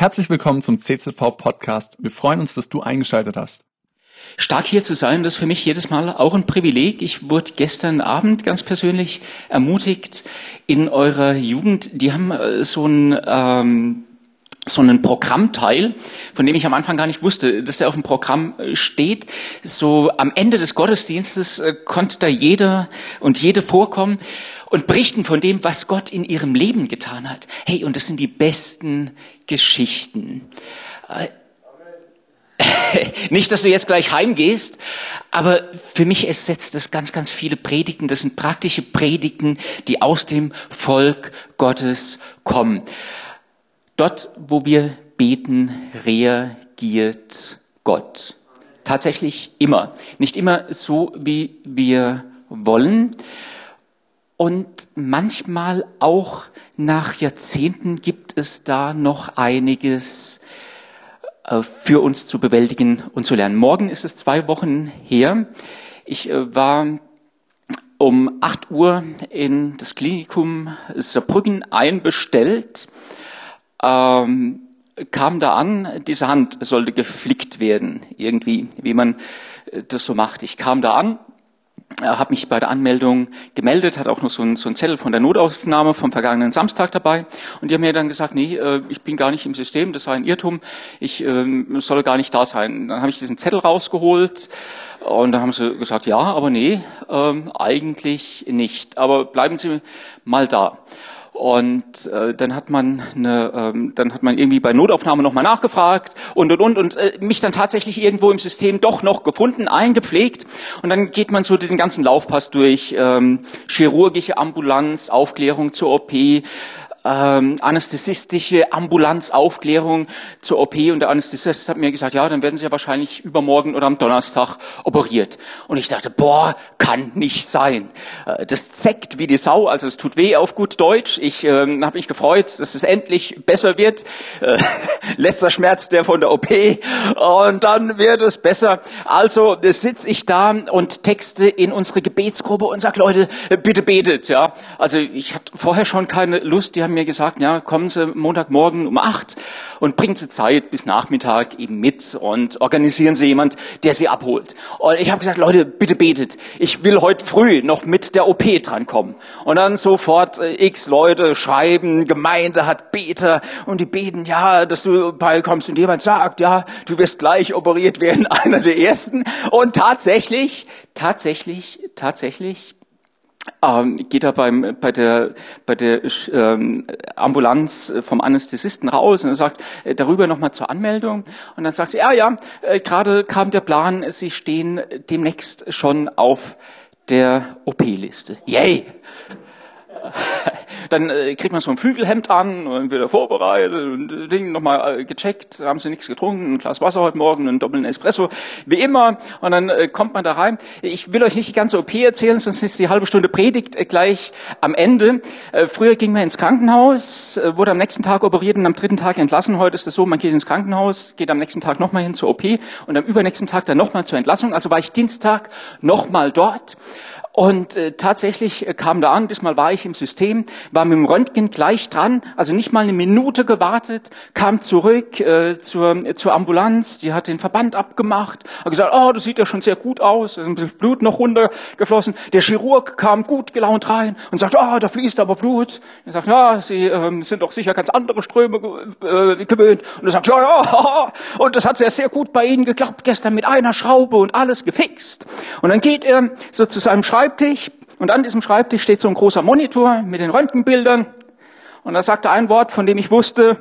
Herzlich willkommen zum CZV Podcast. Wir freuen uns, dass du eingeschaltet hast. Stark hier zu sein, das ist für mich jedes Mal auch ein Privileg. Ich wurde gestern Abend ganz persönlich ermutigt in eurer Jugend. Die haben äh, so ein ähm, so einen Programmteil, von dem ich am Anfang gar nicht wusste, dass der auf dem Programm äh, steht. So am Ende des Gottesdienstes äh, konnte da jeder und jede vorkommen und berichten von dem, was Gott in ihrem Leben getan hat. Hey, und das sind die besten Geschichten. Äh, nicht, dass du jetzt gleich heimgehst, aber für mich ersetzt das ganz, ganz viele Predigten. Das sind praktische Predigten, die aus dem Volk Gottes kommen. Dort, wo wir beten, reagiert Gott. Tatsächlich immer. Nicht immer so, wie wir wollen. Und manchmal auch nach Jahrzehnten gibt es da noch einiges äh, für uns zu bewältigen und zu lernen. Morgen ist es zwei Wochen her. Ich äh, war um acht Uhr in das Klinikum Saarbrücken einbestellt ähm, kam da an, diese Hand sollte geflickt werden, irgendwie, wie man äh, das so macht. Ich kam da an, habe mich bei der Anmeldung gemeldet, hat auch noch so ein, so ein Zettel von der Notaufnahme vom vergangenen Samstag dabei. Und die haben mir dann gesagt, nee, äh, ich bin gar nicht im System, das war ein Irrtum, ich ähm, soll gar nicht da sein. Dann habe ich diesen Zettel rausgeholt und dann haben sie gesagt, ja, aber nee, ähm, eigentlich nicht. Aber bleiben Sie mal da. Und äh, dann hat man eine, ähm, dann hat man irgendwie bei Notaufnahme nochmal nachgefragt und und und und äh, mich dann tatsächlich irgendwo im System doch noch gefunden, eingepflegt. Und dann geht man so den ganzen Laufpass durch, ähm, chirurgische Ambulanz, Aufklärung zur OP, ähm, anästhesistische Ambulanzaufklärung zur OP und der Anästhesist hat mir gesagt, ja, dann werden Sie ja wahrscheinlich übermorgen oder am Donnerstag operiert. Und ich dachte, boah, kann nicht sein. Äh, das zeckt wie die Sau, also es tut weh auf gut Deutsch. Ich ähm, habe mich gefreut, dass es endlich besser wird. Äh, letzter Schmerz der von der OP und dann wird es besser. Also sitze ich da und texte in unsere Gebetsgruppe und sag, Leute, bitte betet. Ja, also ich hatte vorher schon keine Lust. Die haben mir gesagt, ja, kommen Sie Montagmorgen um acht und bringen Sie Zeit bis Nachmittag eben mit und organisieren Sie jemand, der Sie abholt. Und ich habe gesagt, Leute, bitte betet. Ich will heute früh noch mit der OP drankommen. Und dann sofort äh, x Leute schreiben, Gemeinde hat Beter und die beten, ja, dass du beikommst und jemand sagt, ja, du wirst gleich operiert werden, einer der ersten. Und tatsächlich, tatsächlich, tatsächlich ähm, geht er beim, bei der, bei der ähm, Ambulanz vom Anästhesisten raus und er sagt äh, darüber nochmal zur Anmeldung und dann sagt er, ja, ja, äh, gerade kam der Plan, Sie stehen demnächst schon auf der OP-Liste. Yay! Dann äh, kriegt man so ein Flügelhemd an und wieder vorbereitet und Ding nochmal äh, gecheckt, haben sie nichts getrunken, ein Glas Wasser heute Morgen, einen doppelten Espresso, wie immer. Und dann äh, kommt man da rein. Ich will euch nicht die ganze OP erzählen, sonst ist die halbe Stunde Predigt äh, gleich am Ende. Äh, früher ging man ins Krankenhaus, äh, wurde am nächsten Tag operiert und am dritten Tag entlassen. Heute ist es so, man geht ins Krankenhaus, geht am nächsten Tag nochmal hin zur OP und am übernächsten Tag dann nochmal zur Entlassung. Also war ich Dienstag nochmal dort. Und äh, tatsächlich äh, kam da an, diesmal war ich im System, war mit dem Röntgen gleich dran, also nicht mal eine Minute gewartet, kam zurück äh, zur, äh, zur Ambulanz, die hat den Verband abgemacht, hat gesagt, oh, das sieht ja schon sehr gut aus, da ist ein bisschen Blut noch runtergeflossen. Der Chirurg kam gut gelaunt rein und sagt, oh, da fließt aber Blut. Er sagt, ja, Sie ähm, sind doch sicher ganz andere Ströme äh, gewöhnt. Und er sagt, ja, ja, und das hat sehr, sehr gut bei Ihnen geklappt, gestern mit einer Schraube und alles gefixt. Und dann geht er so zu seinem Schreibtisch, Schreibtisch und an diesem Schreibtisch steht so ein großer Monitor mit den Röntgenbildern. Und da sagt er ein Wort, von dem ich wusste,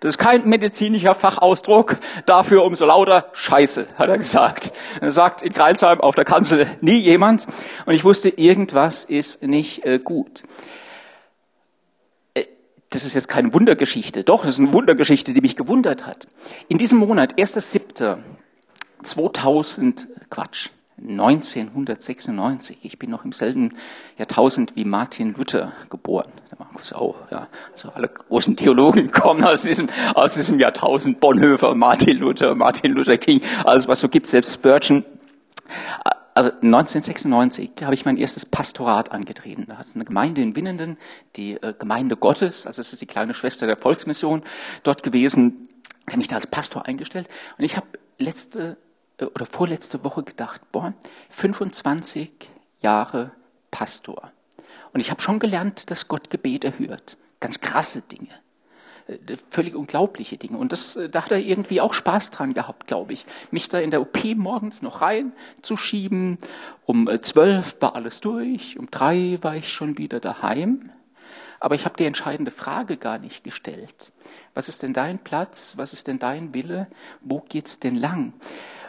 das ist kein medizinischer Fachausdruck, dafür umso lauter Scheiße, hat er gesagt. Er sagt in Kreilsheim auf der Kanzel nie jemand. Und ich wusste, irgendwas ist nicht äh, gut. Äh, das ist jetzt keine Wundergeschichte. Doch, das ist eine Wundergeschichte, die mich gewundert hat. In diesem Monat, 1.7.2000, Quatsch, 1996. Ich bin noch im selben Jahrtausend wie Martin Luther geboren. Der Markus auch, ja. Also alle großen Theologen kommen aus diesem, aus diesem Jahrtausend. Bonhoeffer, Martin Luther, Martin Luther King, alles was so gibt, selbst Spurgeon. Also 1996 habe ich mein erstes Pastorat angetreten. Da hat eine Gemeinde in Winnenden, die äh, Gemeinde Gottes, also es ist die kleine Schwester der Volksmission, dort gewesen. habe mich da als Pastor eingestellt und ich habe letzte oder vorletzte Woche gedacht, boah, 25 Jahre Pastor. Und ich habe schon gelernt, dass Gott Gebete hört. Ganz krasse Dinge. Äh, völlig unglaubliche Dinge. Und das, äh, da hat er irgendwie auch Spaß dran gehabt, glaube ich. Mich da in der OP morgens noch reinzuschieben. Um zwölf war alles durch. Um drei war ich schon wieder daheim. Aber ich habe die entscheidende Frage gar nicht gestellt. Was ist denn dein Platz? Was ist denn dein Wille? Wo geht's denn lang?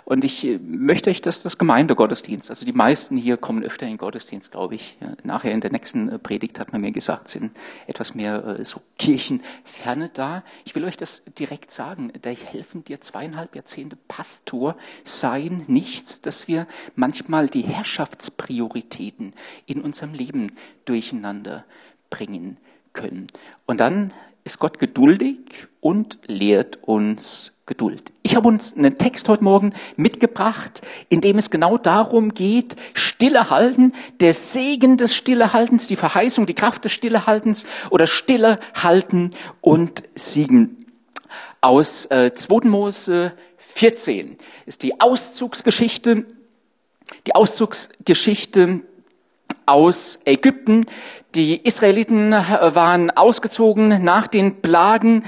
Und ich äh, möchte euch, dass das Gemeindegottesdienst, also die meisten hier kommen öfter in den Gottesdienst, glaube ich. Nachher in der nächsten äh, Predigt hat man mir gesagt, sind etwas mehr äh, so Kirchenferne da. Ich will euch das direkt sagen. Da helfen dir zweieinhalb Jahrzehnte Pastor sein nichts, dass wir manchmal die Herrschaftsprioritäten in unserem Leben durcheinander bringen können. Und dann ist Gott geduldig und lehrt uns Geduld. Ich habe uns einen Text heute Morgen mitgebracht, in dem es genau darum geht, Stille halten, der Segen des Stillehaltens, die Verheißung, die Kraft des Stillehaltens oder Stille halten und siegen. Aus äh, 2. Mose 14 ist die Auszugsgeschichte, die Auszugsgeschichte aus Ägypten. Die Israeliten äh, waren ausgezogen nach den Plagen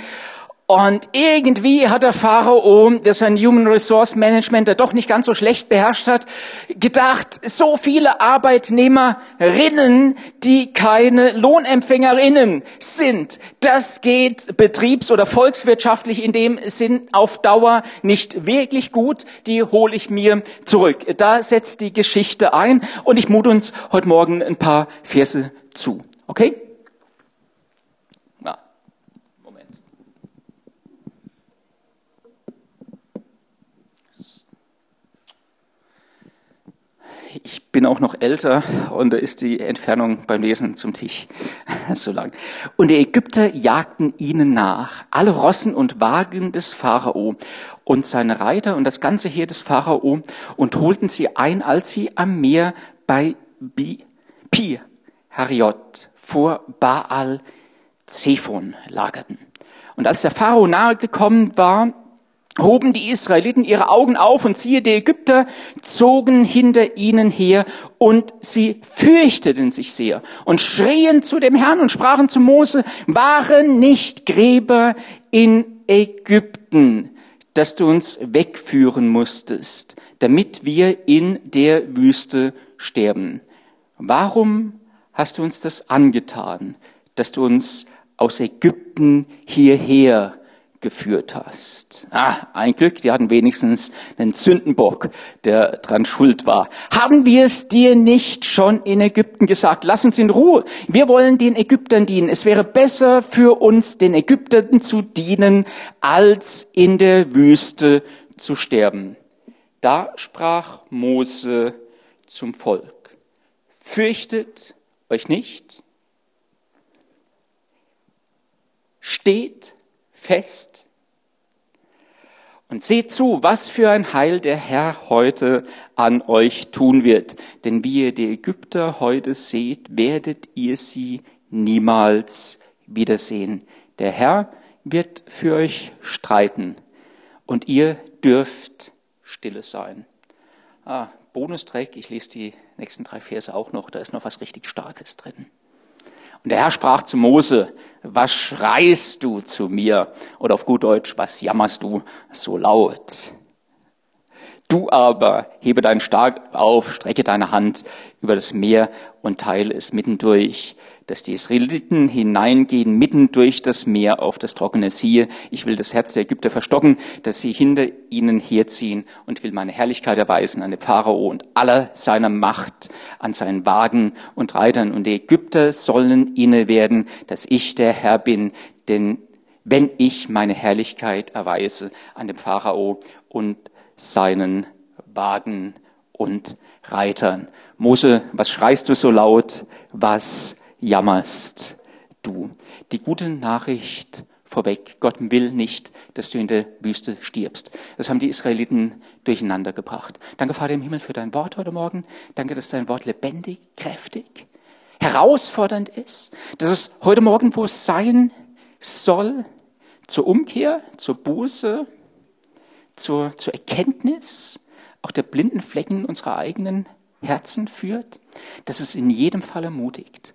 und irgendwie hat der Pharao, der sein Human Resource Management der doch nicht ganz so schlecht beherrscht hat, gedacht, so viele Arbeitnehmerinnen, die keine Lohnempfängerinnen sind, das geht betriebs- oder volkswirtschaftlich in dem Sinn auf Dauer nicht wirklich gut, die hole ich mir zurück. Da setzt die Geschichte ein und ich mut uns heute Morgen ein paar Verse zu. Okay? Ich bin auch noch älter und da ist die Entfernung beim Lesen zum Tisch so lang. Und die Ägypter jagten ihnen nach, alle Rossen und Wagen des Pharao und seine Reiter und das ganze Heer des Pharao und holten sie ein, als sie am Meer bei Bi, Pi Hariot vor Baal Zephon lagerten. Und als der Pharao nahe gekommen war, hoben die Israeliten ihre Augen auf und siehe, die Ägypter zogen hinter ihnen her und sie fürchteten sich sehr und schrien zu dem Herrn und sprachen zu Mose, waren nicht Gräber in Ägypten, dass du uns wegführen musstest, damit wir in der Wüste sterben. Warum hast du uns das angetan, dass du uns aus Ägypten hierher geführt hast. Ah, ein Glück, die hatten wenigstens einen Sündenbock, der dran schuld war. Haben wir es dir nicht schon in Ägypten gesagt? Lass uns in Ruhe. Wir wollen den Ägyptern dienen. Es wäre besser für uns, den Ägyptern zu dienen, als in der Wüste zu sterben. Da sprach Mose zum Volk. Fürchtet euch nicht. Steht fest und seht zu, was für ein Heil der Herr heute an euch tun wird. Denn wie ihr die Ägypter heute seht, werdet ihr sie niemals wiedersehen. Der Herr wird für euch streiten und ihr dürft stille sein. Ah, Bonustrack, ich lese die nächsten drei Verse auch noch, da ist noch was richtig Starkes drin. Und der Herr sprach zu Mose, was schreist du zu mir? Oder auf gut Deutsch, was jammerst du so laut? Du aber hebe deinen Stark auf, strecke deine Hand über das Meer und teile es mittendurch dass die Israeliten hineingehen mitten durch das Meer auf das trockene Siehe. Ich will das Herz der Ägypter verstocken, dass sie hinter ihnen herziehen und will meine Herrlichkeit erweisen an den Pharao und aller seiner Macht, an seinen Wagen und Reitern. Und die Ägypter sollen inne werden, dass ich der Herr bin, denn wenn ich meine Herrlichkeit erweise an dem Pharao und seinen Wagen und Reitern. Mose, was schreist du so laut? Was jammerst du. Die gute Nachricht vorweg, Gott will nicht, dass du in der Wüste stirbst. Das haben die Israeliten durcheinander gebracht. Danke, Vater im Himmel, für dein Wort heute Morgen. Danke, dass dein Wort lebendig, kräftig, herausfordernd ist. Dass es heute Morgen, wo es sein soll, zur Umkehr, zur Buße, zur, zur Erkenntnis auch der blinden Flecken unserer eigenen Herzen führt, dass es in jedem Fall ermutigt,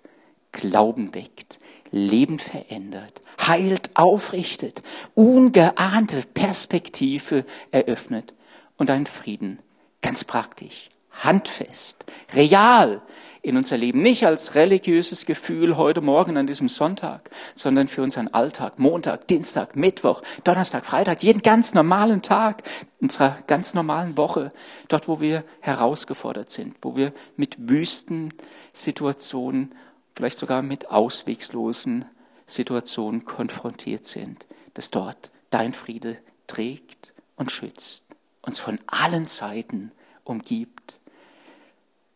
Glauben weckt, Leben verändert, heilt, aufrichtet, ungeahnte Perspektive eröffnet und einen Frieden, ganz praktisch, handfest, real in unser Leben. Nicht als religiöses Gefühl heute Morgen an diesem Sonntag, sondern für unseren Alltag, Montag, Dienstag, Mittwoch, Donnerstag, Freitag, jeden ganz normalen Tag unserer ganz normalen Woche, dort, wo wir herausgefordert sind, wo wir mit wüsten Situationen, vielleicht sogar mit auswegslosen Situationen konfrontiert sind, dass dort dein Friede trägt und schützt, uns von allen Seiten umgibt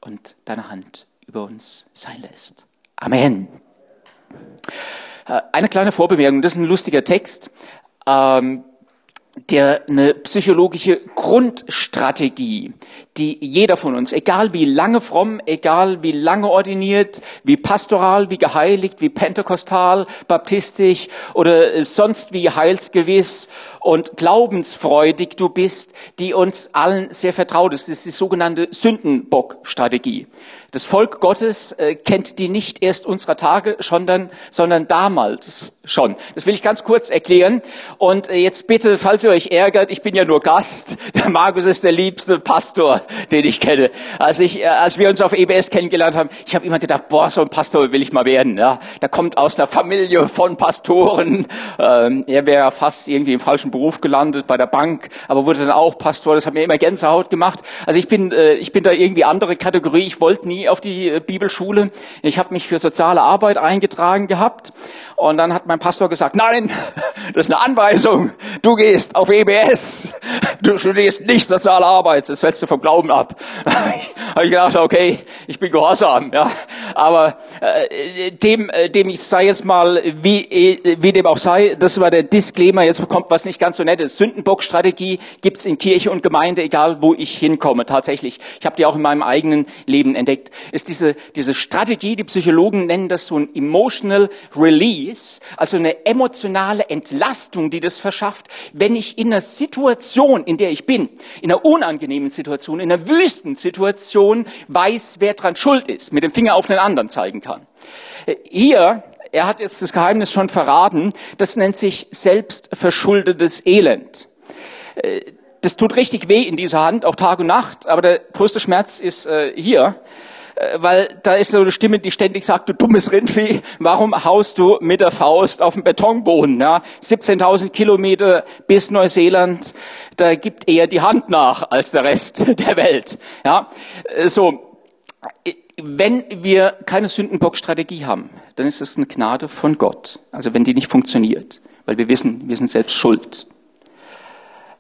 und deine Hand über uns sein lässt. Amen. Äh, eine kleine Vorbemerkung, das ist ein lustiger Text. Ähm, der eine psychologische Grundstrategie, die jeder von uns, egal wie lange fromm, egal wie lange ordiniert, wie pastoral, wie geheiligt, wie pentekostal, baptistisch oder sonst wie heilsgewiss und glaubensfreudig du bist, die uns allen sehr vertraut ist. Das ist die sogenannte Sündenbock-Strategie. Das Volk Gottes äh, kennt die nicht erst unserer Tage, sondern, sondern damals schon. Das will ich ganz kurz erklären. Und äh, jetzt bitte, falls ihr euch ärgert, ich bin ja nur Gast. Der Markus ist der liebste Pastor, den ich kenne. Als, ich, äh, als wir uns auf EBS kennengelernt haben, ich habe immer gedacht, boah, so ein Pastor will ich mal werden. Ja, Da kommt aus einer Familie von Pastoren. Ähm, er wäre ja fast irgendwie im falschen Beruf gelandet bei der Bank, aber wurde dann auch Pastor. Das hat mir immer Gänsehaut gemacht. Also ich bin, äh, ich bin da irgendwie andere Kategorie. Ich wollte nie auf die äh, Bibelschule. Ich habe mich für soziale Arbeit eingetragen gehabt. Und dann hat mein Pastor gesagt, nein, das ist eine Anweisung. Du gehst auf EBS. Du studierst nicht soziale Arbeit. Das fällst du vom Glauben ab. habe ich gedacht, okay, ich bin gehorsam. Ja. Aber äh, dem, äh, dem ich sei jetzt mal, wie, äh, wie dem auch sei, das war der Disclaimer. Jetzt kommt was nicht ganz so nettes. Sündenbock-Strategie gibt's in Kirche und Gemeinde, egal wo ich hinkomme. Tatsächlich. Ich habe die auch in meinem eigenen Leben entdeckt. Ist diese, diese Strategie, die Psychologen nennen das so ein emotional release, also eine emotionale Entlastung, die das verschafft, wenn ich in einer Situation, in der ich bin, in einer unangenehmen Situation, in einer wüsten Situation weiß, wer dran schuld ist, mit dem Finger auf den anderen zeigen kann. Hier, er hat jetzt das Geheimnis schon verraten, das nennt sich selbstverschuldetes Elend. Das tut richtig weh in dieser Hand, auch Tag und Nacht, aber der größte Schmerz ist äh, hier. Äh, weil da ist so eine Stimme, die ständig sagt, du dummes Rindvieh, warum haust du mit der Faust auf den Betonboden? Ja? 17.000 Kilometer bis Neuseeland, da gibt eher die Hand nach als der Rest der Welt. Ja? Äh, so, wenn wir keine Sündenbock-Strategie haben, dann ist das eine Gnade von Gott. Also wenn die nicht funktioniert, weil wir wissen, wir sind selbst schuld.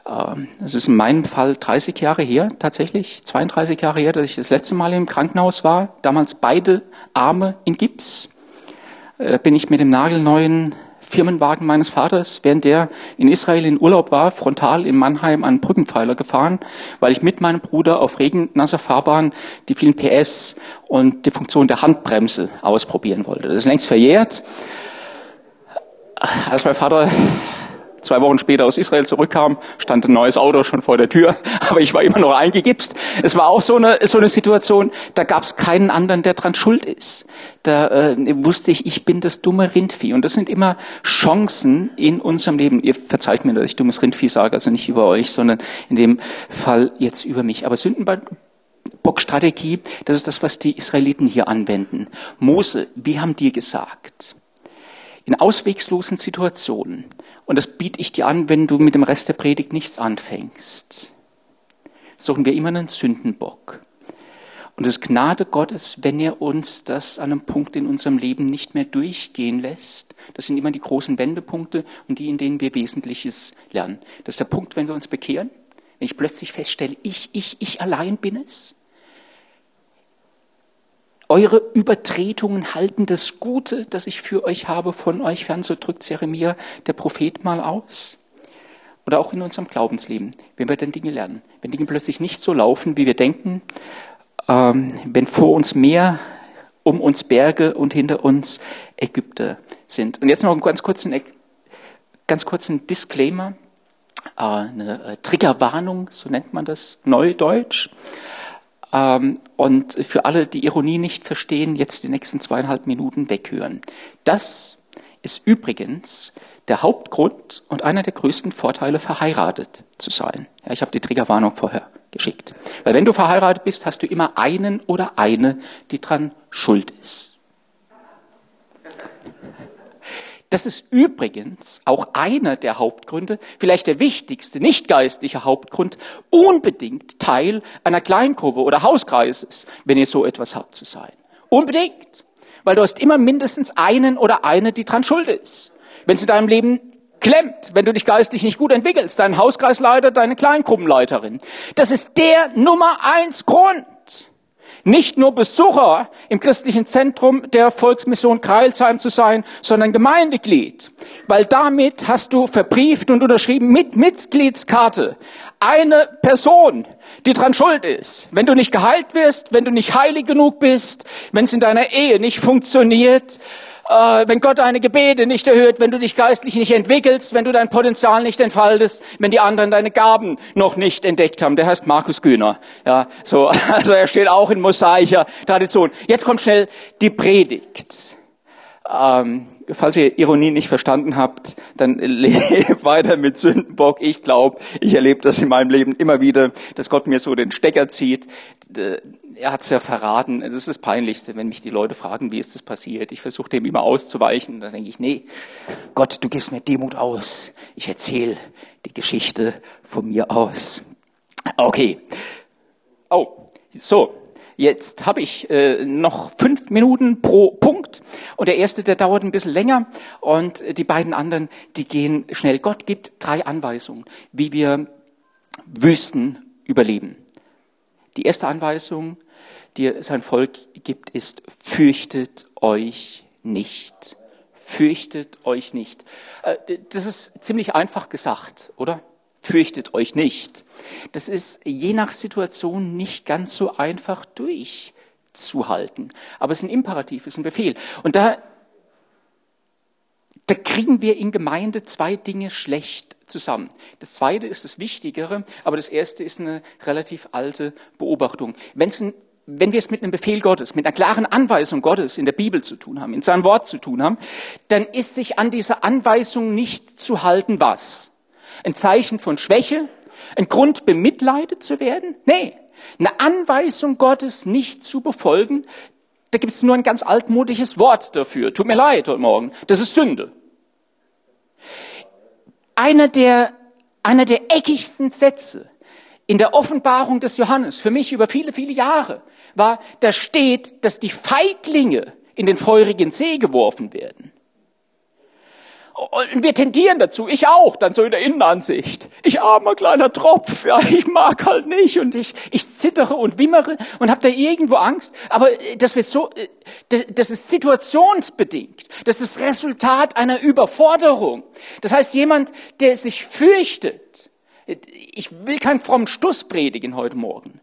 Ähm, es ist in meinem Fall 30 Jahre her, tatsächlich, 32 Jahre her, dass ich das letzte Mal im Krankenhaus war. Damals beide Arme in Gips. Da bin ich mit dem nagelneuen Firmenwagen meines Vaters, während der in Israel in Urlaub war, frontal in Mannheim an Brückenpfeiler gefahren, weil ich mit meinem Bruder auf regennasser Fahrbahn die vielen PS und die Funktion der Handbremse ausprobieren wollte. Das ist längst verjährt. Als mein Vater zwei Wochen später aus Israel zurückkam, stand ein neues Auto schon vor der Tür, aber ich war immer noch eingegipst. Es war auch so eine, so eine Situation, da gab es keinen anderen, der dran schuld ist. Da äh, wusste ich, ich bin das dumme Rindvieh. Und das sind immer Chancen in unserem Leben. Ihr verzeiht mir, dass ich dummes Rindvieh sage, also nicht über euch, sondern in dem Fall jetzt über mich. Aber Sündenbockstrategie, das ist das, was die Israeliten hier anwenden. Mose, wie haben die gesagt? In auswegslosen Situationen und das biete ich dir an, wenn du mit dem Rest der Predigt nichts anfängst. Suchen wir immer einen Sündenbock. Und es ist Gnade Gottes, wenn er uns das an einem Punkt in unserem Leben nicht mehr durchgehen lässt. Das sind immer die großen Wendepunkte und die, in denen wir Wesentliches lernen. Das ist der Punkt, wenn wir uns bekehren, wenn ich plötzlich feststelle, ich, ich, ich allein bin es. Eure Übertretungen halten das Gute, das ich für euch habe, von euch fern, so drückt Jeremia, der Prophet, mal aus. Oder auch in unserem Glaubensleben, wenn wir dann Dinge lernen. Wenn Dinge plötzlich nicht so laufen, wie wir denken, ähm, wenn vor uns Meer, um uns Berge und hinter uns Ägypter sind. Und jetzt noch einen ganz kurzen ganz kurz ein Disclaimer, äh, eine äh, Triggerwarnung, so nennt man das neudeutsch. Ähm, und für alle, die Ironie nicht verstehen, jetzt die nächsten zweieinhalb Minuten weghören. Das ist übrigens der Hauptgrund und einer der größten Vorteile, verheiratet zu sein. Ja, ich habe die Triggerwarnung vorher geschickt. Weil wenn du verheiratet bist, hast du immer einen oder eine, die dran schuld ist. Das ist übrigens auch einer der Hauptgründe, vielleicht der wichtigste, nicht geistliche Hauptgrund, unbedingt Teil einer Kleingruppe oder Hauskreises, wenn ihr so etwas habt zu sein. Unbedingt. Weil du hast immer mindestens einen oder eine, die dran schuld ist. Wenn es in deinem Leben klemmt, wenn du dich geistlich nicht gut entwickelst, dein Hauskreisleiter, deine Kleingruppenleiterin. Das ist der Nummer eins Grund nicht nur Besucher im christlichen Zentrum der Volksmission Kreilsheim zu sein, sondern Gemeindeglied. Weil damit hast du verbrieft und unterschrieben mit Mitgliedskarte eine Person, die dran schuld ist. Wenn du nicht geheilt wirst, wenn du nicht heilig genug bist, wenn es in deiner Ehe nicht funktioniert, äh, wenn Gott deine Gebete nicht erhört, wenn du dich geistlich nicht entwickelst, wenn du dein Potenzial nicht entfaltest, wenn die anderen deine Gaben noch nicht entdeckt haben. Der heißt Markus Güner. Ja, so, also er steht auch in mosaischer Tradition. Jetzt kommt schnell die Predigt. Ähm, falls ihr Ironie nicht verstanden habt, dann lebt weiter mit Sündenbock. Ich glaube, ich erlebe das in meinem Leben immer wieder, dass Gott mir so den Stecker zieht er hat es ja verraten. Das ist das Peinlichste, wenn mich die Leute fragen, wie ist das passiert. Ich versuche dem immer auszuweichen. Dann denke ich, nee, Gott, du gibst mir Demut aus. Ich erzähle die Geschichte von mir aus. Okay. Oh, so. Jetzt habe ich äh, noch fünf Minuten pro Punkt und der erste, der dauert ein bisschen länger und die beiden anderen, die gehen schnell. Gott gibt drei Anweisungen, wie wir Wüsten überleben. Die erste Anweisung, die sein Volk gibt, ist, fürchtet euch nicht. Fürchtet euch nicht. Äh, das ist ziemlich einfach gesagt, oder? Fürchtet euch nicht. Das ist je nach Situation nicht ganz so einfach durchzuhalten. Aber es ist ein Imperativ, es ist ein Befehl. Und da, da kriegen wir in Gemeinde zwei Dinge schlecht zusammen. Das zweite ist das Wichtigere, aber das erste ist eine relativ alte Beobachtung. Wenn es ein wenn wir es mit einem Befehl Gottes, mit einer klaren Anweisung Gottes in der Bibel zu tun haben, in seinem Wort zu tun haben, dann ist sich an dieser Anweisung nicht zu halten, was? Ein Zeichen von Schwäche? Ein Grund, bemitleidet zu werden? Nee. Eine Anweisung Gottes nicht zu befolgen, da gibt es nur ein ganz altmodisches Wort dafür. Tut mir leid heute Morgen. Das ist Sünde. Einer der, einer der eckigsten Sätze in der Offenbarung des Johannes, für mich über viele, viele Jahre, war, da steht, dass die Feiglinge in den feurigen See geworfen werden. Und wir tendieren dazu, ich auch, dann so in der Innenansicht. Ich armer kleiner Tropf, ja, ich mag halt nicht und ich, ich zittere und wimmere und habe da irgendwo Angst. Aber äh, das, wird so, äh, das ist situationsbedingt. Das ist das Resultat einer Überforderung. Das heißt, jemand, der sich fürchtet, äh, ich will keinen frommen Stuss predigen heute Morgen.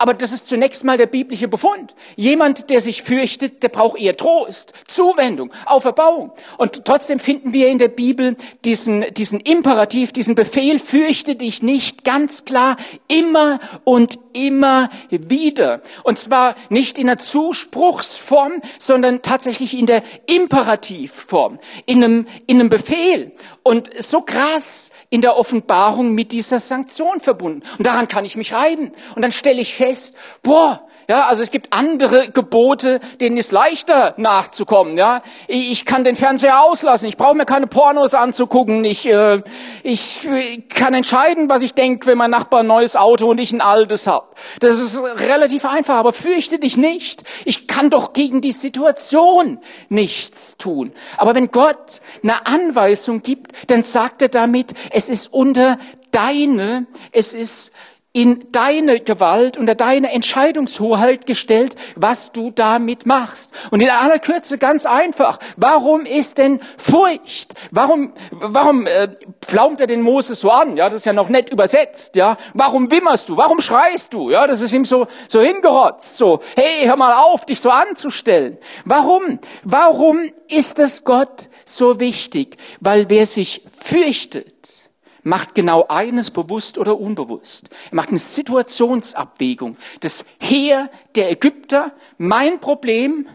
Aber das ist zunächst mal der biblische Befund. Jemand, der sich fürchtet, der braucht eher Trost, Zuwendung, Auferbauung. Und trotzdem finden wir in der Bibel diesen, diesen Imperativ, diesen Befehl, fürchte dich nicht, ganz klar, immer und immer wieder. Und zwar nicht in einer Zuspruchsform, sondern tatsächlich in der Imperativform, in einem, in einem Befehl. Und so krass, in der Offenbarung mit dieser Sanktion verbunden. Und daran kann ich mich reiben. Und dann stelle ich fest, boah, ja, also es gibt andere Gebote, denen ist leichter nachzukommen. Ja, ich kann den Fernseher auslassen. Ich brauche mir keine Pornos anzugucken. Ich, äh, ich kann entscheiden, was ich denke, wenn mein Nachbar ein neues Auto und ich ein altes hab. Das ist relativ einfach. Aber fürchte dich nicht. Ich kann doch gegen die Situation nichts tun. Aber wenn Gott eine Anweisung gibt, dann sagt er damit, es ist unter deine, es ist in deine Gewalt, unter deine Entscheidungshoheit gestellt, was du damit machst. Und in aller Kürze ganz einfach. Warum ist denn Furcht? Warum, warum äh, pflaumt er den Moses so an? Ja, das ist ja noch nett übersetzt. Ja, warum wimmerst du? Warum schreist du? Ja, das ist ihm so so hingerotzt. So, hey, hör mal auf, dich so anzustellen. Warum? Warum ist es Gott so wichtig? Weil wer sich fürchtet, macht genau eines bewusst oder unbewusst. Er macht eine Situationsabwägung. Das Heer der Ägypter, mein Problem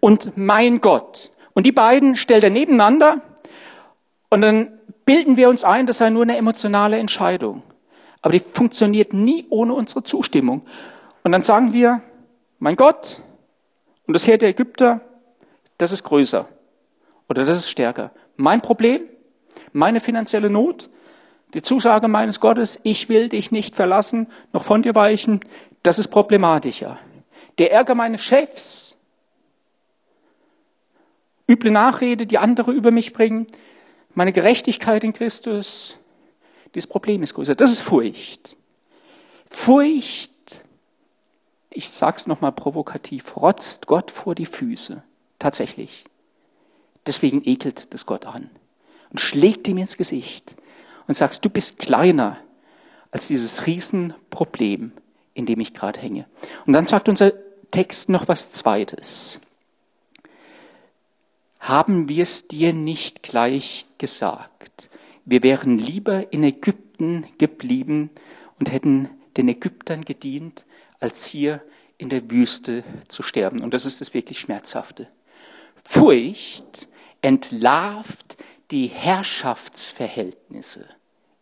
und mein Gott. Und die beiden stellt er nebeneinander und dann bilden wir uns ein, das sei nur eine emotionale Entscheidung. Aber die funktioniert nie ohne unsere Zustimmung. Und dann sagen wir, mein Gott und das Heer der Ägypter, das ist größer oder das ist stärker. Mein Problem meine finanzielle Not, die Zusage meines Gottes, ich will dich nicht verlassen, noch von dir weichen, das ist problematischer. Der Ärger meines Chefs, üble Nachrede, die andere über mich bringen, meine Gerechtigkeit in Christus, dieses Problem ist größer. Das ist Furcht. Furcht, ich sag's nochmal provokativ, rotzt Gott vor die Füße. Tatsächlich. Deswegen ekelt das Gott an und schlägt ihm ins Gesicht und sagst, du bist kleiner als dieses Riesenproblem, in dem ich gerade hänge. Und dann sagt unser Text noch was Zweites. Haben wir es dir nicht gleich gesagt? Wir wären lieber in Ägypten geblieben und hätten den Ägyptern gedient, als hier in der Wüste zu sterben. Und das ist das wirklich Schmerzhafte. Furcht entlarvt die Herrschaftsverhältnisse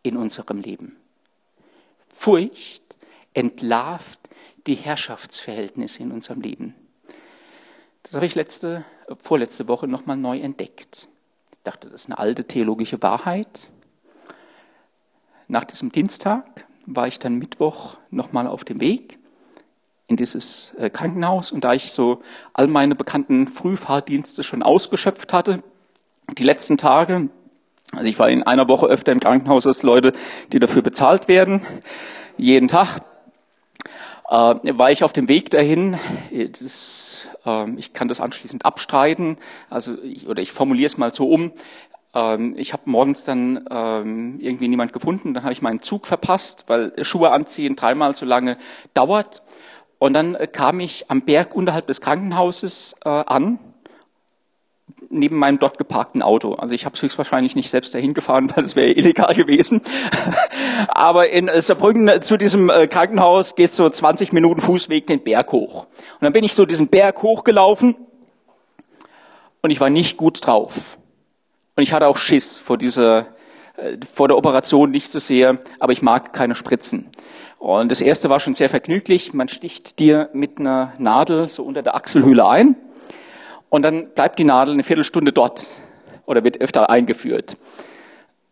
in unserem Leben. Furcht entlarvt die Herrschaftsverhältnisse in unserem Leben. Das habe ich letzte, vorletzte Woche nochmal neu entdeckt. Ich dachte, das ist eine alte theologische Wahrheit. Nach diesem Dienstag war ich dann Mittwoch nochmal auf dem Weg in dieses äh, Krankenhaus und da ich so all meine bekannten Frühfahrdienste schon ausgeschöpft hatte, die letzten Tage, also ich war in einer Woche öfter im Krankenhaus als Leute, die dafür bezahlt werden, jeden Tag, äh, war ich auf dem Weg dahin. Das, äh, ich kann das anschließend abstreiten, also ich, oder ich formuliere es mal so um. Ähm, ich habe morgens dann ähm, irgendwie niemand gefunden, dann habe ich meinen Zug verpasst, weil Schuhe anziehen dreimal so lange dauert. Und dann kam ich am Berg unterhalb des Krankenhauses äh, an neben meinem dort geparkten Auto. Also ich habe es höchstwahrscheinlich nicht selbst dahin gefahren, weil es wäre illegal gewesen. Aber in Saarbrücken zu diesem äh, Krankenhaus geht so 20 Minuten Fußweg den Berg hoch. Und dann bin ich so diesen Berg hochgelaufen und ich war nicht gut drauf. Und ich hatte auch Schiss vor dieser, äh, vor der Operation nicht so sehr, aber ich mag keine Spritzen. Und das erste war schon sehr vergnüglich. Man sticht dir mit einer Nadel so unter der Achselhöhle ein und dann bleibt die Nadel eine Viertelstunde dort oder wird öfter eingeführt.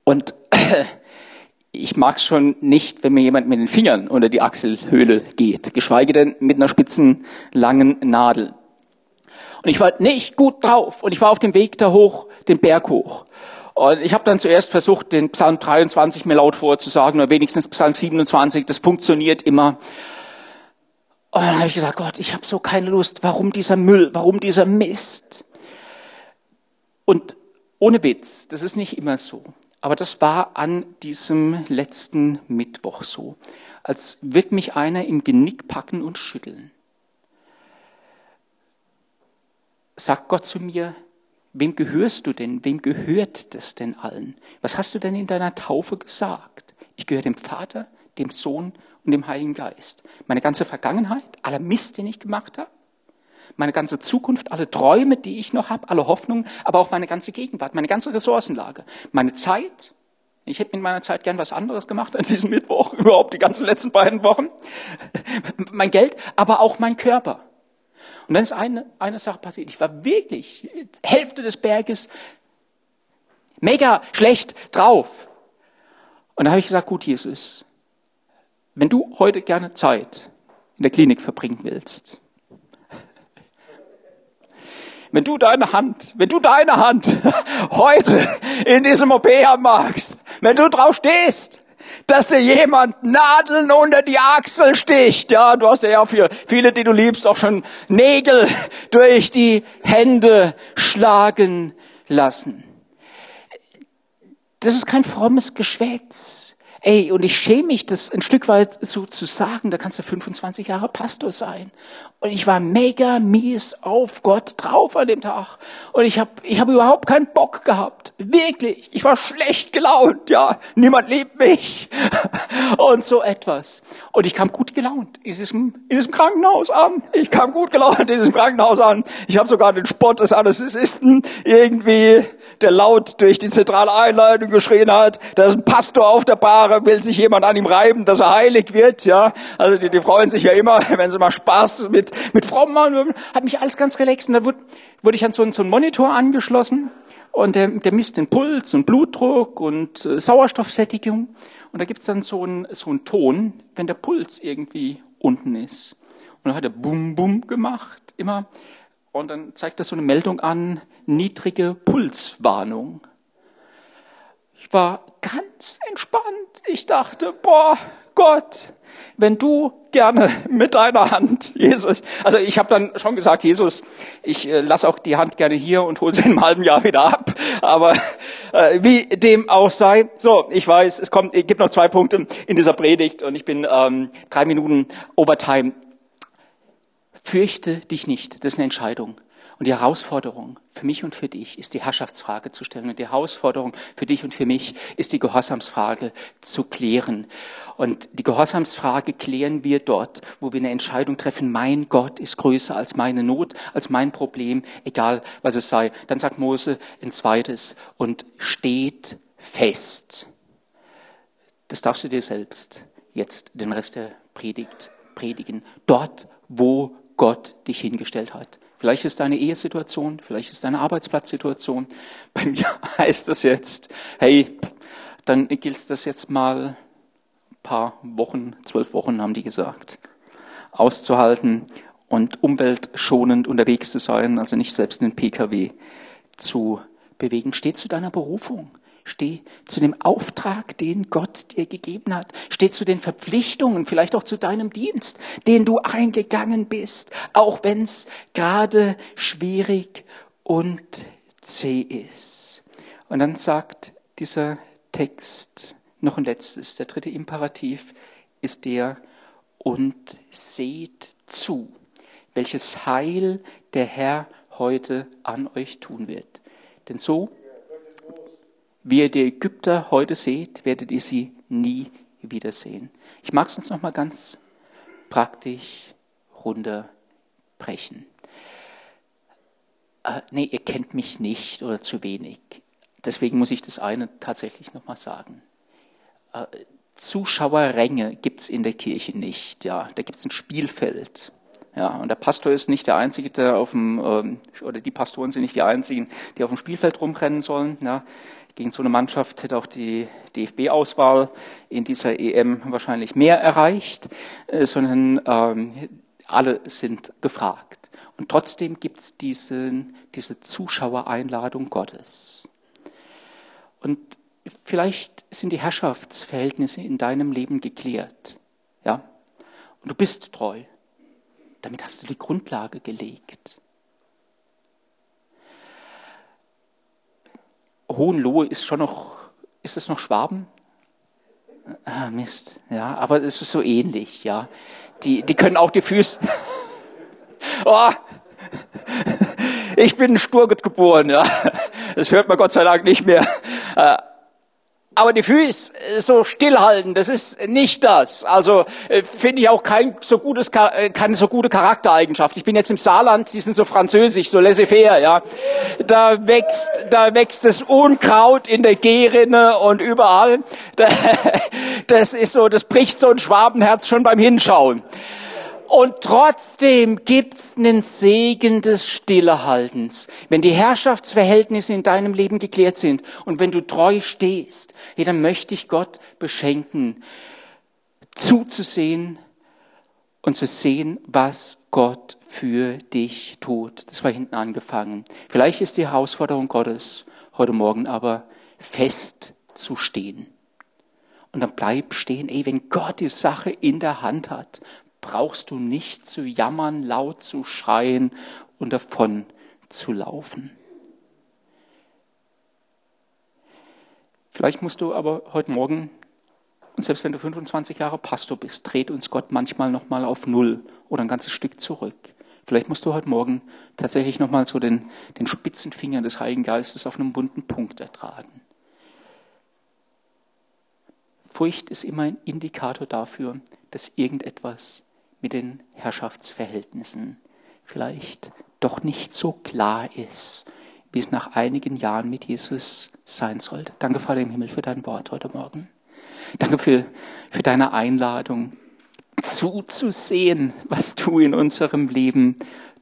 Und ich mag es schon nicht, wenn mir jemand mit den Fingern unter die Achselhöhle geht, geschweige denn mit einer spitzen, langen Nadel. Und ich war nicht gut drauf und ich war auf dem Weg da hoch, den Berg hoch. Und ich habe dann zuerst versucht, den Psalm 23 mir laut vorzusagen oder wenigstens Psalm 27, das funktioniert immer. Und dann habe ich gesagt, Gott, ich habe so keine Lust. Warum dieser Müll? Warum dieser Mist? Und ohne Witz, das ist nicht immer so. Aber das war an diesem letzten Mittwoch so. Als wird mich einer im Genick packen und schütteln. Sagt Gott zu mir, wem gehörst du denn? Wem gehört das denn allen? Was hast du denn in deiner Taufe gesagt? Ich gehöre dem Vater, dem Sohn und dem Heiligen Geist. Meine ganze Vergangenheit, aller Mist, den ich gemacht habe, meine ganze Zukunft, alle Träume, die ich noch habe, alle Hoffnungen, aber auch meine ganze Gegenwart, meine ganze Ressourcenlage, meine Zeit. Ich hätte in meiner Zeit gern was anderes gemacht an diesem Mittwoch, überhaupt die ganzen letzten beiden Wochen. mein Geld, aber auch mein Körper. Und dann ist eine, eine Sache passiert. Ich war wirklich Hälfte des Berges mega schlecht drauf. Und da habe ich gesagt, gut, Jesus, wenn du heute gerne Zeit in der Klinik verbringen willst, wenn du deine Hand, wenn du deine Hand heute in diesem OP haben magst, wenn du drauf stehst, dass dir jemand Nadeln unter die Achsel sticht. Ja, du hast ja für viele, die du liebst, auch schon Nägel durch die Hände schlagen lassen. Das ist kein frommes Geschwätz. Ey, und ich schäme mich, das ein Stück weit so zu sagen, da kannst du 25 Jahre Pastor sein. Und ich war mega mies auf Gott drauf an dem Tag. Und ich habe ich hab überhaupt keinen Bock gehabt. Wirklich. Ich war schlecht gelaunt, ja. Niemand liebt mich. Und so etwas. Und ich kam gut gelaunt in diesem, in diesem Krankenhaus an. Ich kam gut gelaunt in diesem Krankenhaus an. Ich habe sogar den Spott des Anästhesisten irgendwie der laut durch die zentrale Einleitung geschrien hat, da ist ein Pastor auf der Bahre, will sich jemand an ihm reiben, dass er heilig wird, ja. Also die, die freuen sich ja immer, wenn sie mal Spaß mit, mit Frommen machen. Hat mich alles ganz relaxt und da wurde, wurde ich an so, so einen Monitor angeschlossen und der, der misst den Puls und Blutdruck und äh, Sauerstoffsättigung und da gibt's dann so einen, so einen Ton, wenn der Puls irgendwie unten ist. Und dann hat er Bum Bum gemacht, immer. Und dann zeigt das so eine Meldung an, niedrige Pulswarnung. Ich war ganz entspannt. Ich dachte, boah, Gott, wenn du gerne mit deiner Hand, Jesus, also ich habe dann schon gesagt, Jesus, ich äh, lass auch die Hand gerne hier und hole sie in einem halben Jahr wieder ab, aber äh, wie dem auch sei, so, ich weiß, es kommt, es gibt noch zwei Punkte in dieser Predigt und ich bin ähm, drei Minuten Overtime. Fürchte dich nicht, das ist eine Entscheidung. Und die Herausforderung für mich und für dich ist die Herrschaftsfrage zu stellen. Und die Herausforderung für dich und für mich ist die Gehorsamsfrage zu klären. Und die Gehorsamsfrage klären wir dort, wo wir eine Entscheidung treffen. Mein Gott ist größer als meine Not, als mein Problem, egal was es sei. Dann sagt Mose ein zweites und steht fest. Das darfst du dir selbst jetzt den Rest der Predigt predigen. Dort, wo Gott dich hingestellt hat. Vielleicht ist deine Ehesituation, vielleicht ist deine Arbeitsplatzsituation. Bei mir heißt das jetzt, hey, dann gilt das jetzt mal ein paar Wochen, zwölf Wochen haben die gesagt, auszuhalten und umweltschonend unterwegs zu sein, also nicht selbst einen Pkw zu bewegen. Steh zu deiner Berufung. Steh zu dem Auftrag, den Gott dir gegeben hat. Steh zu den Verpflichtungen, vielleicht auch zu deinem Dienst, den du eingegangen bist, auch wenn es gerade schwierig und zäh ist. Und dann sagt dieser Text noch ein letztes. Der dritte Imperativ ist der, und seht zu, welches Heil der Herr heute an euch tun wird. Denn so wie ihr die Ägypter heute seht, werdet ihr sie nie wiedersehen. Ich mag es uns nochmal ganz praktisch runterbrechen. Äh, nee, ihr kennt mich nicht oder zu wenig. Deswegen muss ich das eine tatsächlich nochmal sagen. Äh, Zuschauerränge gibt's in der Kirche nicht. Ja, da gibt's ein Spielfeld. Ja, und der Pastor ist nicht der Einzige, der auf dem, ähm, oder die Pastoren sind nicht die Einzigen, die auf dem Spielfeld rumrennen sollen. Ja, gegen so eine Mannschaft hätte auch die DFB-Auswahl in dieser EM wahrscheinlich mehr erreicht, äh, sondern ähm, alle sind gefragt. Und trotzdem gibt es diese Zuschauereinladung Gottes. Und vielleicht sind die Herrschaftsverhältnisse in deinem Leben geklärt. Ja? Und du bist treu. Damit hast du die Grundlage gelegt. Hohenlohe ist schon noch, ist es noch Schwaben? Ah, Mist, ja, aber es ist so ähnlich, ja. Die, die können auch die Füße. oh, ich bin in Sturgut geboren, ja. Das hört man Gott sei Dank nicht mehr. Aber die Füße so stillhalten, das ist nicht das. Also äh, finde ich auch kein so gutes, äh, keine so gute Charaktereigenschaft. Ich bin jetzt im Saarland, die sind so französisch, so laissez-faire, ja. Da wächst, da wächst das Unkraut in der Gehrinne und überall. Das ist so, das bricht so ein Schwabenherz schon beim Hinschauen. Und trotzdem gibt's einen Segen des Stillehaltens. Wenn die Herrschaftsverhältnisse in deinem Leben geklärt sind und wenn du treu stehst, hey, dann möchte ich Gott beschenken, zuzusehen und zu sehen, was Gott für dich tut. Das war hinten angefangen. Vielleicht ist die Herausforderung Gottes heute Morgen aber fest zu stehen Und dann bleib stehen, ey, wenn Gott die Sache in der Hand hat, brauchst du nicht zu jammern, laut zu schreien und davon zu laufen. Vielleicht musst du aber heute Morgen, und selbst wenn du 25 Jahre Pastor bist, dreht uns Gott manchmal nochmal auf Null oder ein ganzes Stück zurück. Vielleicht musst du heute Morgen tatsächlich nochmal so den, den spitzen Finger des Heiligen Geistes auf einem bunten Punkt ertragen. Furcht ist immer ein Indikator dafür, dass irgendetwas mit den Herrschaftsverhältnissen vielleicht doch nicht so klar ist, wie es nach einigen Jahren mit Jesus sein sollte. Danke, Vater im Himmel, für dein Wort heute Morgen. Danke für, für deine Einladung, zuzusehen, was du in unserem Leben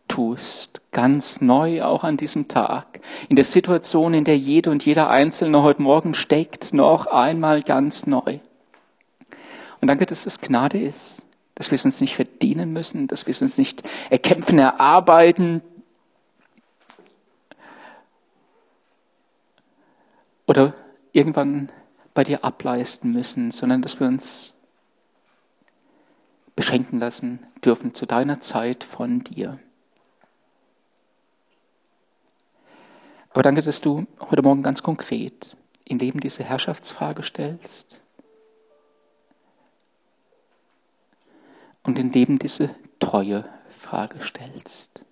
tust. Ganz neu auch an diesem Tag. In der Situation, in der jede und jeder Einzelne heute Morgen steckt, noch einmal ganz neu. Und danke, dass es Gnade ist, dass wir es uns nicht verdienen müssen, dass wir es uns nicht erkämpfen, erarbeiten, oder irgendwann bei dir ableisten müssen, sondern dass wir uns beschenken lassen dürfen zu deiner Zeit von dir. Aber danke, dass du heute Morgen ganz konkret im Leben diese Herrschaftsfrage stellst und in Leben diese treue Frage stellst.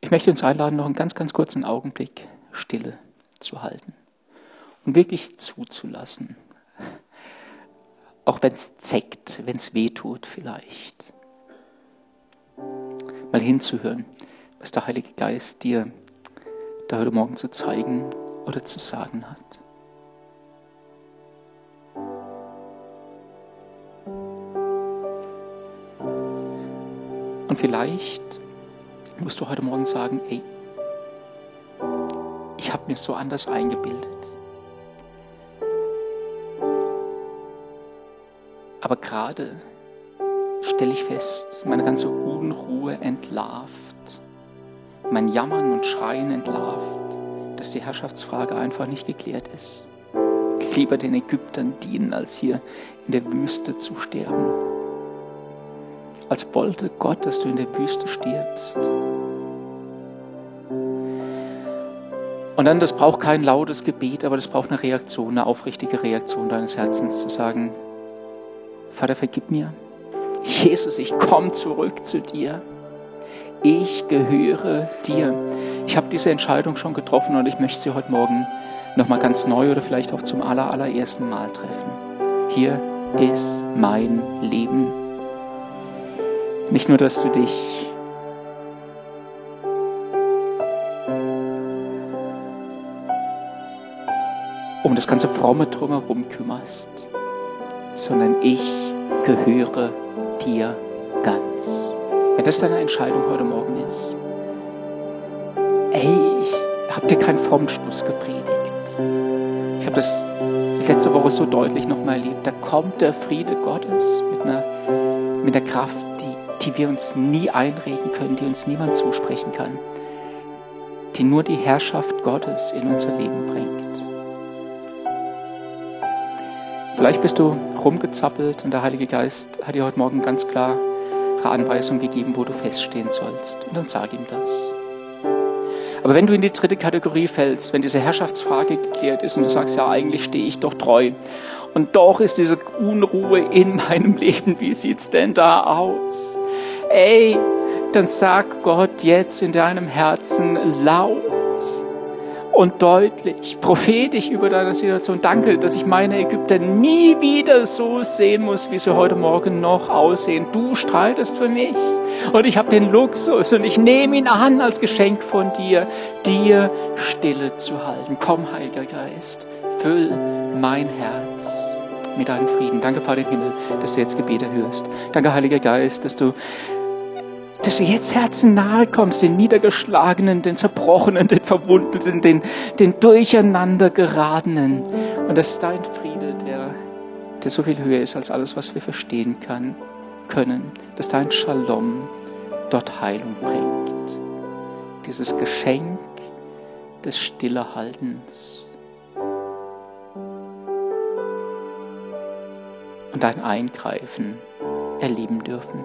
Ich möchte uns einladen, noch einen ganz, ganz kurzen Augenblick Stille zu halten und wirklich zuzulassen. Auch wenn es zeckt, wenn es weh tut vielleicht. Mal hinzuhören, was der Heilige Geist dir da heute Morgen zu zeigen oder zu sagen hat. Und vielleicht musst du heute Morgen sagen, ey, ich habe mir so anders eingebildet. Aber gerade stelle ich fest, meine ganze Unruhe entlarvt, mein Jammern und Schreien entlarvt, dass die Herrschaftsfrage einfach nicht geklärt ist. Lieber den Ägyptern dienen, als hier in der Wüste zu sterben. Als wollte Gott, dass du in der Wüste stirbst. Und dann, das braucht kein lautes Gebet, aber das braucht eine Reaktion, eine aufrichtige Reaktion deines Herzens, zu sagen, Vater, vergib mir. Jesus, ich komme zurück zu dir. Ich gehöre dir. Ich habe diese Entscheidung schon getroffen und ich möchte sie heute Morgen nochmal ganz neu oder vielleicht auch zum aller, allerersten Mal treffen. Hier ist mein Leben. Nicht nur, dass du dich um das ganze Fromme drumherum kümmerst, sondern ich gehöre dir ganz. Wenn das deine Entscheidung heute Morgen ist, ey, ich habe dir keinen frommen Schluss gepredigt. Ich habe das letzte Woche so deutlich nochmal erlebt. Da kommt der Friede Gottes mit einer, mit einer Kraft, die, wir uns nie einreden können, die uns niemand zusprechen kann, die nur die Herrschaft Gottes in unser Leben bringt. Vielleicht bist du rumgezappelt und der Heilige Geist hat dir heute Morgen ganz klar eine Anweisung gegeben, wo du feststehen sollst. Und dann sag ihm das. Aber wenn du in die dritte Kategorie fällst, wenn diese Herrschaftsfrage geklärt ist und du sagst, ja, eigentlich stehe ich doch treu. Und doch ist diese Unruhe in meinem Leben, wie sieht's denn da aus? Ey, dann sag Gott jetzt in deinem Herzen laut, und deutlich, prophetisch über deine Situation. Danke, dass ich meine Ägypter nie wieder so sehen muss, wie sie heute Morgen noch aussehen. Du streitest für mich und ich habe den Luxus und ich nehme ihn an als Geschenk von dir, dir Stille zu halten. Komm, Heiliger Geist, füll mein Herz mit deinem Frieden. Danke, Vater im Himmel, dass du jetzt Gebete hörst. Danke, Heiliger Geist, dass du dass du jetzt Herzen nahe kommst, den Niedergeschlagenen, den Zerbrochenen, den Verwundeten, den, den Durcheinandergeratenen. Und dass dein Friede, der, der so viel höher ist als alles, was wir verstehen kann, können, dass dein Shalom dort Heilung bringt. Dieses Geschenk des Stillehaltens. Und dein Eingreifen erleben dürfen.